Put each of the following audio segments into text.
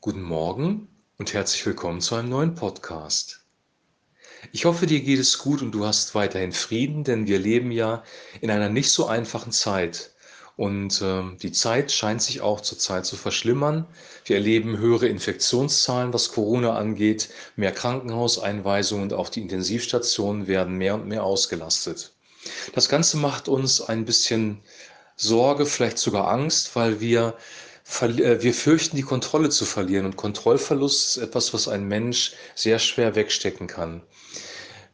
Guten Morgen und herzlich willkommen zu einem neuen Podcast. Ich hoffe, dir geht es gut und du hast weiterhin Frieden, denn wir leben ja in einer nicht so einfachen Zeit. Und äh, die Zeit scheint sich auch zurzeit zu verschlimmern. Wir erleben höhere Infektionszahlen, was Corona angeht, mehr Krankenhauseinweisungen und auch die Intensivstationen werden mehr und mehr ausgelastet. Das Ganze macht uns ein bisschen Sorge, vielleicht sogar Angst, weil wir wir fürchten, die Kontrolle zu verlieren. Und Kontrollverlust ist etwas, was ein Mensch sehr schwer wegstecken kann.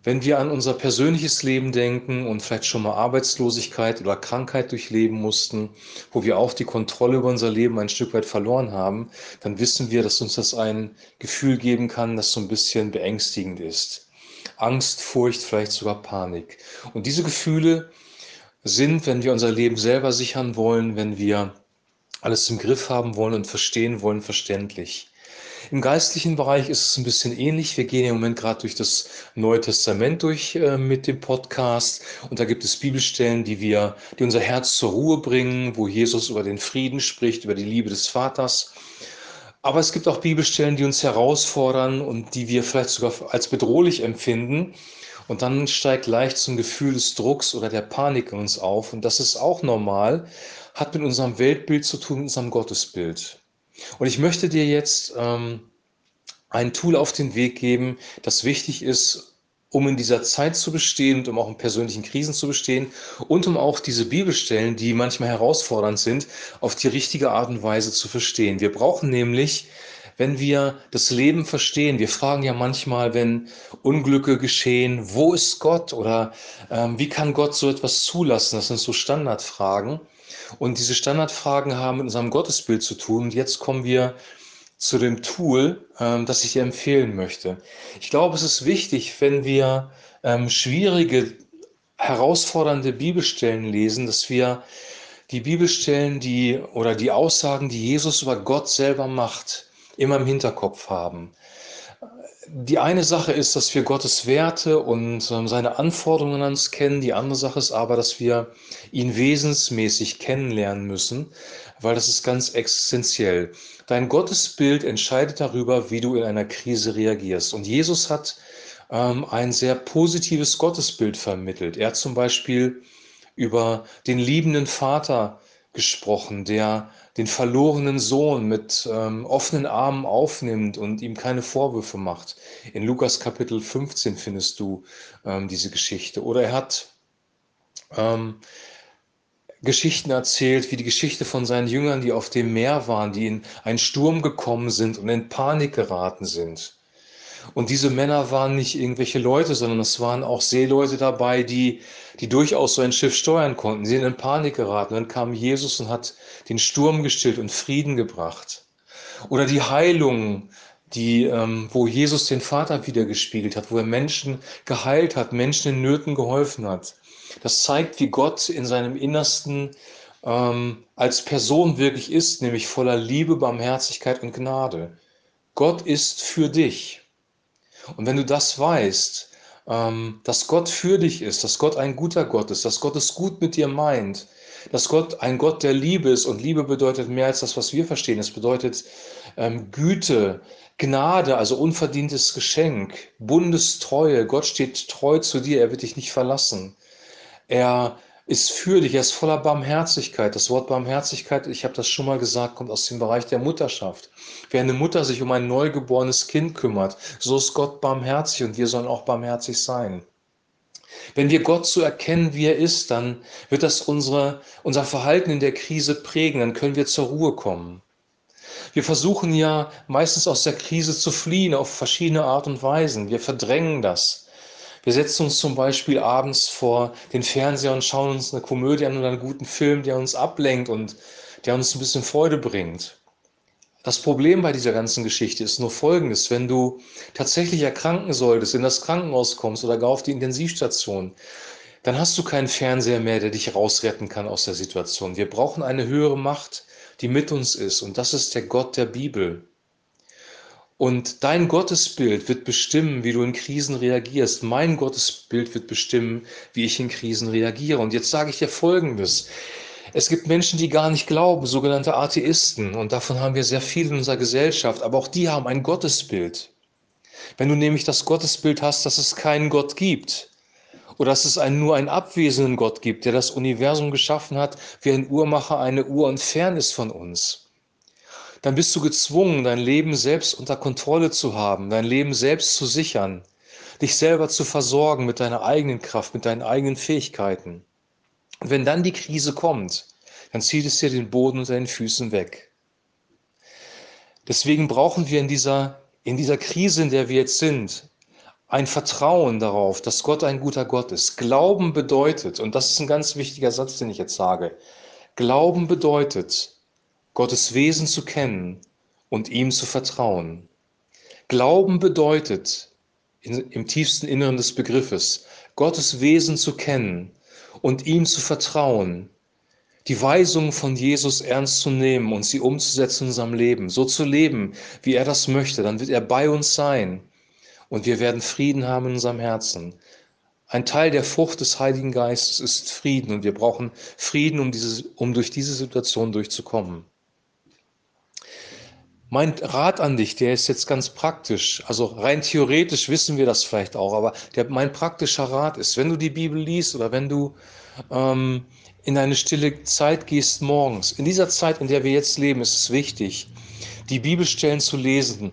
Wenn wir an unser persönliches Leben denken und vielleicht schon mal Arbeitslosigkeit oder Krankheit durchleben mussten, wo wir auch die Kontrolle über unser Leben ein Stück weit verloren haben, dann wissen wir, dass uns das ein Gefühl geben kann, das so ein bisschen beängstigend ist. Angst, Furcht, vielleicht sogar Panik. Und diese Gefühle sind, wenn wir unser Leben selber sichern wollen, wenn wir alles im Griff haben wollen und verstehen wollen, verständlich. Im geistlichen Bereich ist es ein bisschen ähnlich. Wir gehen im Moment gerade durch das Neue Testament durch äh, mit dem Podcast und da gibt es Bibelstellen, die wir, die unser Herz zur Ruhe bringen, wo Jesus über den Frieden spricht, über die Liebe des Vaters. Aber es gibt auch Bibelstellen, die uns herausfordern und die wir vielleicht sogar als bedrohlich empfinden. Und dann steigt leicht so ein Gefühl des Drucks oder der Panik in uns auf. Und das ist auch normal hat mit unserem Weltbild zu tun, mit unserem Gottesbild. Und ich möchte dir jetzt ähm, ein Tool auf den Weg geben, das wichtig ist, um in dieser Zeit zu bestehen und um auch in persönlichen Krisen zu bestehen und um auch diese Bibelstellen, die manchmal herausfordernd sind, auf die richtige Art und Weise zu verstehen. Wir brauchen nämlich, wenn wir das Leben verstehen, wir fragen ja manchmal, wenn Unglücke geschehen, wo ist Gott oder ähm, wie kann Gott so etwas zulassen? Das sind so Standardfragen. Und diese Standardfragen haben mit unserem Gottesbild zu tun. Und jetzt kommen wir zu dem Tool, ähm, das ich dir empfehlen möchte. Ich glaube, es ist wichtig, wenn wir ähm, schwierige, herausfordernde Bibelstellen lesen, dass wir die Bibelstellen, die oder die Aussagen, die Jesus über Gott selber macht, immer im Hinterkopf haben die eine Sache ist, dass wir Gottes Werte und ähm, seine Anforderungen an uns kennen. Die andere Sache ist aber, dass wir ihn wesensmäßig kennenlernen müssen, weil das ist ganz existenziell. Dein Gottesbild entscheidet darüber, wie du in einer Krise reagierst. Und Jesus hat ähm, ein sehr positives Gottesbild vermittelt. Er hat zum Beispiel über den liebenden Vater gesprochen, der den verlorenen Sohn mit ähm, offenen Armen aufnimmt und ihm keine Vorwürfe macht. In Lukas Kapitel 15 findest du ähm, diese Geschichte. Oder er hat ähm, Geschichten erzählt, wie die Geschichte von seinen Jüngern, die auf dem Meer waren, die in einen Sturm gekommen sind und in Panik geraten sind. Und diese Männer waren nicht irgendwelche Leute, sondern es waren auch Seeleute dabei, die, die durchaus so ein Schiff steuern konnten. Sie sind in Panik geraten. Dann kam Jesus und hat den Sturm gestillt und Frieden gebracht. Oder die Heilung, die, ähm, wo Jesus den Vater wiedergespiegelt hat, wo er Menschen geheilt hat, Menschen in Nöten geholfen hat. Das zeigt, wie Gott in seinem Innersten ähm, als Person wirklich ist, nämlich voller Liebe, Barmherzigkeit und Gnade. Gott ist für dich. Und wenn du das weißt, ähm, dass Gott für dich ist, dass Gott ein guter Gott ist, dass Gott es gut mit dir meint, dass Gott ein Gott der Liebe ist und Liebe bedeutet mehr als das, was wir verstehen. Es bedeutet ähm, Güte, Gnade, also unverdientes Geschenk, Bundestreue. Gott steht treu zu dir, er wird dich nicht verlassen. Er ist für dich, er ist voller Barmherzigkeit. Das Wort Barmherzigkeit, ich habe das schon mal gesagt, kommt aus dem Bereich der Mutterschaft. Wer eine Mutter sich um ein neugeborenes Kind kümmert, so ist Gott barmherzig und wir sollen auch barmherzig sein. Wenn wir Gott so erkennen, wie er ist, dann wird das unsere, unser Verhalten in der Krise prägen, dann können wir zur Ruhe kommen. Wir versuchen ja meistens aus der Krise zu fliehen auf verschiedene Art und Weisen. Wir verdrängen das. Wir setzen uns zum Beispiel abends vor den Fernseher und schauen uns eine Komödie an oder einen guten Film, der uns ablenkt und der uns ein bisschen Freude bringt. Das Problem bei dieser ganzen Geschichte ist nur folgendes. Wenn du tatsächlich erkranken solltest, in das Krankenhaus kommst oder gar auf die Intensivstation, dann hast du keinen Fernseher mehr, der dich rausretten kann aus der Situation. Wir brauchen eine höhere Macht, die mit uns ist. Und das ist der Gott der Bibel. Und dein Gottesbild wird bestimmen, wie du in Krisen reagierst. Mein Gottesbild wird bestimmen, wie ich in Krisen reagiere. Und jetzt sage ich dir Folgendes. Es gibt Menschen, die gar nicht glauben, sogenannte Atheisten. Und davon haben wir sehr viel in unserer Gesellschaft. Aber auch die haben ein Gottesbild. Wenn du nämlich das Gottesbild hast, dass es keinen Gott gibt oder dass es einen, nur einen abwesenden Gott gibt, der das Universum geschaffen hat, wie ein Uhrmacher eine Uhr und fern ist von uns, dann bist du gezwungen, dein Leben selbst unter Kontrolle zu haben, dein Leben selbst zu sichern, dich selber zu versorgen mit deiner eigenen Kraft, mit deinen eigenen Fähigkeiten. Und wenn dann die Krise kommt, dann zieht es dir den Boden unter den Füßen weg. Deswegen brauchen wir in dieser, in dieser Krise, in der wir jetzt sind, ein Vertrauen darauf, dass Gott ein guter Gott ist. Glauben bedeutet, und das ist ein ganz wichtiger Satz, den ich jetzt sage, Glauben bedeutet, Gottes Wesen zu kennen und ihm zu vertrauen. Glauben bedeutet, in, im tiefsten Inneren des Begriffes, Gottes Wesen zu kennen und ihm zu vertrauen, die Weisung von Jesus ernst zu nehmen und sie umzusetzen in unserem Leben, so zu leben, wie er das möchte, dann wird er bei uns sein und wir werden Frieden haben in unserem Herzen. Ein Teil der Frucht des Heiligen Geistes ist Frieden und wir brauchen Frieden, um, diese, um durch diese Situation durchzukommen. Mein Rat an dich, der ist jetzt ganz praktisch. Also rein theoretisch wissen wir das vielleicht auch, aber der, mein praktischer Rat ist, wenn du die Bibel liest oder wenn du ähm, in eine stille Zeit gehst morgens, in dieser Zeit, in der wir jetzt leben, ist es wichtig, die Bibelstellen zu lesen,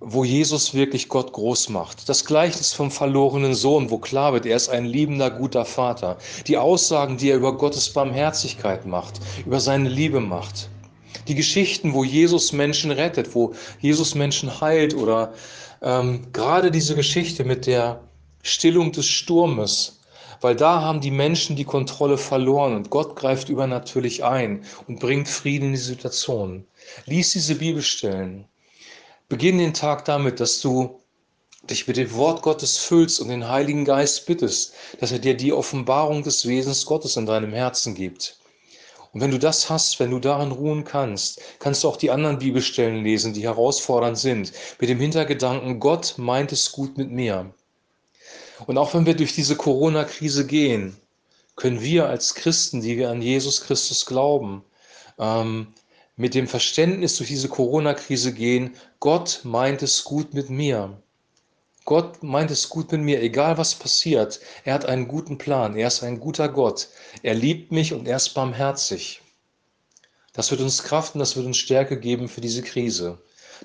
wo Jesus wirklich Gott groß macht. Das Gleichnis vom verlorenen Sohn, wo klar wird, er ist ein liebender, guter Vater. Die Aussagen, die er über Gottes Barmherzigkeit macht, über seine Liebe macht. Die Geschichten, wo Jesus Menschen rettet, wo Jesus Menschen heilt oder ähm, gerade diese Geschichte mit der Stillung des Sturmes, weil da haben die Menschen die Kontrolle verloren und Gott greift übernatürlich ein und bringt Frieden in die Situation. Lies diese Bibelstellen. Beginn den Tag damit, dass du dich mit dem Wort Gottes füllst und den Heiligen Geist bittest, dass er dir die Offenbarung des Wesens Gottes in deinem Herzen gibt. Und wenn du das hast, wenn du darin ruhen kannst, kannst du auch die anderen Bibelstellen lesen, die herausfordernd sind, mit dem Hintergedanken, Gott meint es gut mit mir. Und auch wenn wir durch diese Corona-Krise gehen, können wir als Christen, die wir an Jesus Christus glauben, ähm, mit dem Verständnis durch diese Corona-Krise gehen, Gott meint es gut mit mir. Gott meint es gut mit mir, egal was passiert. Er hat einen guten Plan. Er ist ein guter Gott. Er liebt mich und er ist barmherzig. Das wird uns Kraft und das wird uns Stärke geben für diese Krise.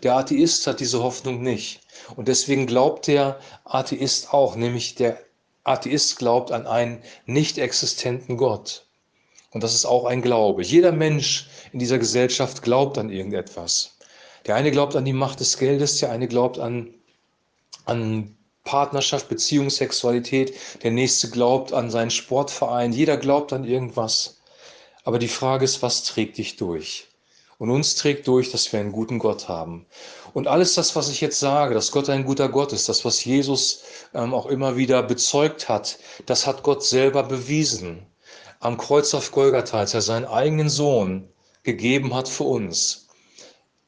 Der Atheist hat diese Hoffnung nicht. Und deswegen glaubt der Atheist auch, nämlich der Atheist glaubt an einen nicht existenten Gott. Und das ist auch ein Glaube. Jeder Mensch in dieser Gesellschaft glaubt an irgendetwas. Der eine glaubt an die Macht des Geldes, der eine glaubt an an Partnerschaft, Beziehung, Sexualität. Der nächste glaubt an seinen Sportverein. Jeder glaubt an irgendwas. Aber die Frage ist, was trägt dich durch? Und uns trägt durch, dass wir einen guten Gott haben. Und alles das, was ich jetzt sage, dass Gott ein guter Gott ist, das, was Jesus ähm, auch immer wieder bezeugt hat, das hat Gott selber bewiesen. Am Kreuz auf Golgatha, als er seinen eigenen Sohn gegeben hat für uns.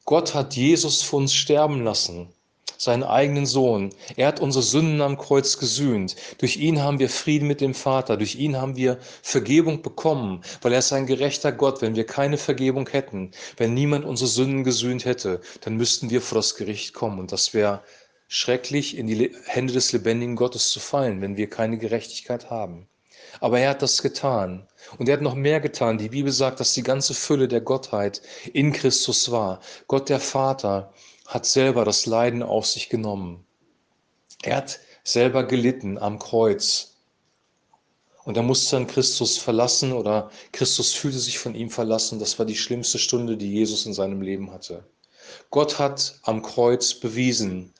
Gott hat Jesus für uns sterben lassen seinen eigenen Sohn. Er hat unsere Sünden am Kreuz gesühnt. Durch ihn haben wir Frieden mit dem Vater. Durch ihn haben wir Vergebung bekommen, weil er ist ein gerechter Gott. Wenn wir keine Vergebung hätten, wenn niemand unsere Sünden gesühnt hätte, dann müssten wir vor das Gericht kommen. Und das wäre schrecklich, in die Hände des lebendigen Gottes zu fallen, wenn wir keine Gerechtigkeit haben. Aber er hat das getan. Und er hat noch mehr getan. Die Bibel sagt, dass die ganze Fülle der Gottheit in Christus war. Gott der Vater hat selber das Leiden auf sich genommen. Er hat selber gelitten am Kreuz. Und er musste dann Christus verlassen oder Christus fühlte sich von ihm verlassen. Das war die schlimmste Stunde, die Jesus in seinem Leben hatte. Gott hat am Kreuz bewiesen,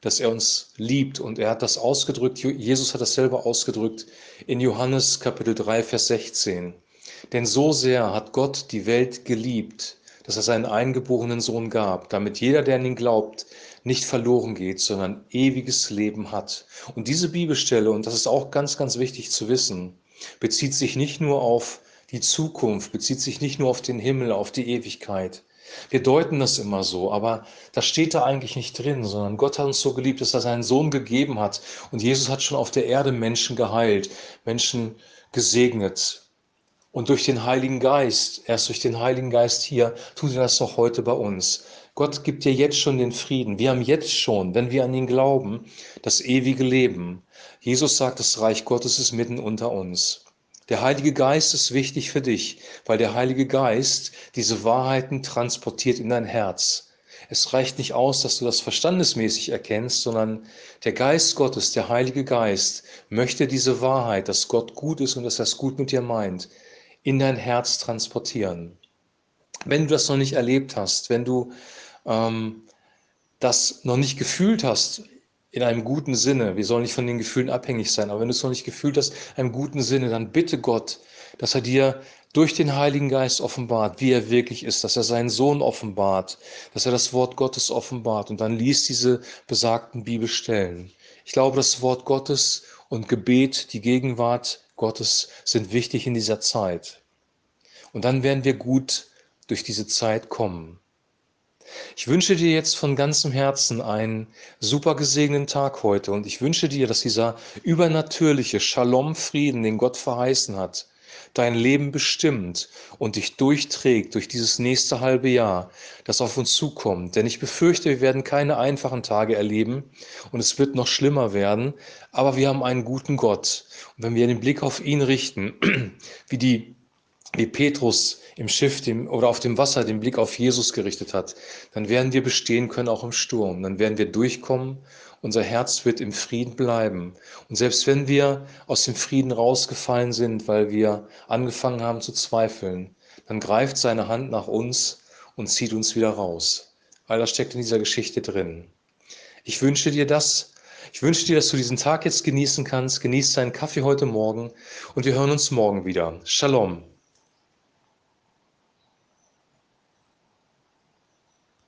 dass er uns liebt und er hat das ausgedrückt, Jesus hat das selber ausgedrückt in Johannes Kapitel 3, Vers 16. Denn so sehr hat Gott die Welt geliebt, dass er seinen eingeborenen Sohn gab, damit jeder, der an ihn glaubt, nicht verloren geht, sondern ewiges Leben hat. Und diese Bibelstelle, und das ist auch ganz, ganz wichtig zu wissen, bezieht sich nicht nur auf die Zukunft, bezieht sich nicht nur auf den Himmel, auf die Ewigkeit. Wir deuten das immer so, aber das steht da eigentlich nicht drin, sondern Gott hat uns so geliebt, dass er seinen Sohn gegeben hat. Und Jesus hat schon auf der Erde Menschen geheilt, Menschen gesegnet. Und durch den Heiligen Geist, erst durch den Heiligen Geist hier, tut er das noch heute bei uns. Gott gibt dir jetzt schon den Frieden. Wir haben jetzt schon, wenn wir an ihn glauben, das ewige Leben. Jesus sagt, das Reich Gottes ist mitten unter uns. Der Heilige Geist ist wichtig für dich, weil der Heilige Geist diese Wahrheiten transportiert in dein Herz. Es reicht nicht aus, dass du das verstandesmäßig erkennst, sondern der Geist Gottes, der Heilige Geist, möchte diese Wahrheit, dass Gott gut ist und dass er es gut mit dir meint, in dein Herz transportieren. Wenn du das noch nicht erlebt hast, wenn du ähm, das noch nicht gefühlt hast, in einem guten Sinne, wir sollen nicht von den Gefühlen abhängig sein, aber wenn du es noch nicht gefühlt hast, in einem guten Sinne, dann bitte Gott, dass er dir durch den Heiligen Geist offenbart, wie er wirklich ist, dass er seinen Sohn offenbart, dass er das Wort Gottes offenbart und dann liest diese besagten Bibelstellen. Ich glaube, das Wort Gottes und Gebet, die Gegenwart Gottes sind wichtig in dieser Zeit. Und dann werden wir gut durch diese Zeit kommen. Ich wünsche dir jetzt von ganzem Herzen einen super gesegneten Tag heute und ich wünsche dir, dass dieser übernatürliche Shalom-Frieden, den Gott verheißen hat, dein Leben bestimmt und dich durchträgt durch dieses nächste halbe Jahr, das auf uns zukommt. Denn ich befürchte, wir werden keine einfachen Tage erleben und es wird noch schlimmer werden, aber wir haben einen guten Gott. Und wenn wir den Blick auf ihn richten, wie die wie Petrus im Schiff dem, oder auf dem Wasser den Blick auf Jesus gerichtet hat, dann werden wir bestehen können auch im Sturm. Dann werden wir durchkommen, unser Herz wird im Frieden bleiben. Und selbst wenn wir aus dem Frieden rausgefallen sind, weil wir angefangen haben zu zweifeln, dann greift seine Hand nach uns und zieht uns wieder raus. All das steckt in dieser Geschichte drin. Ich wünsche dir das. Ich wünsche dir, dass du diesen Tag jetzt genießen kannst. Genieß deinen Kaffee heute Morgen und wir hören uns morgen wieder. Shalom.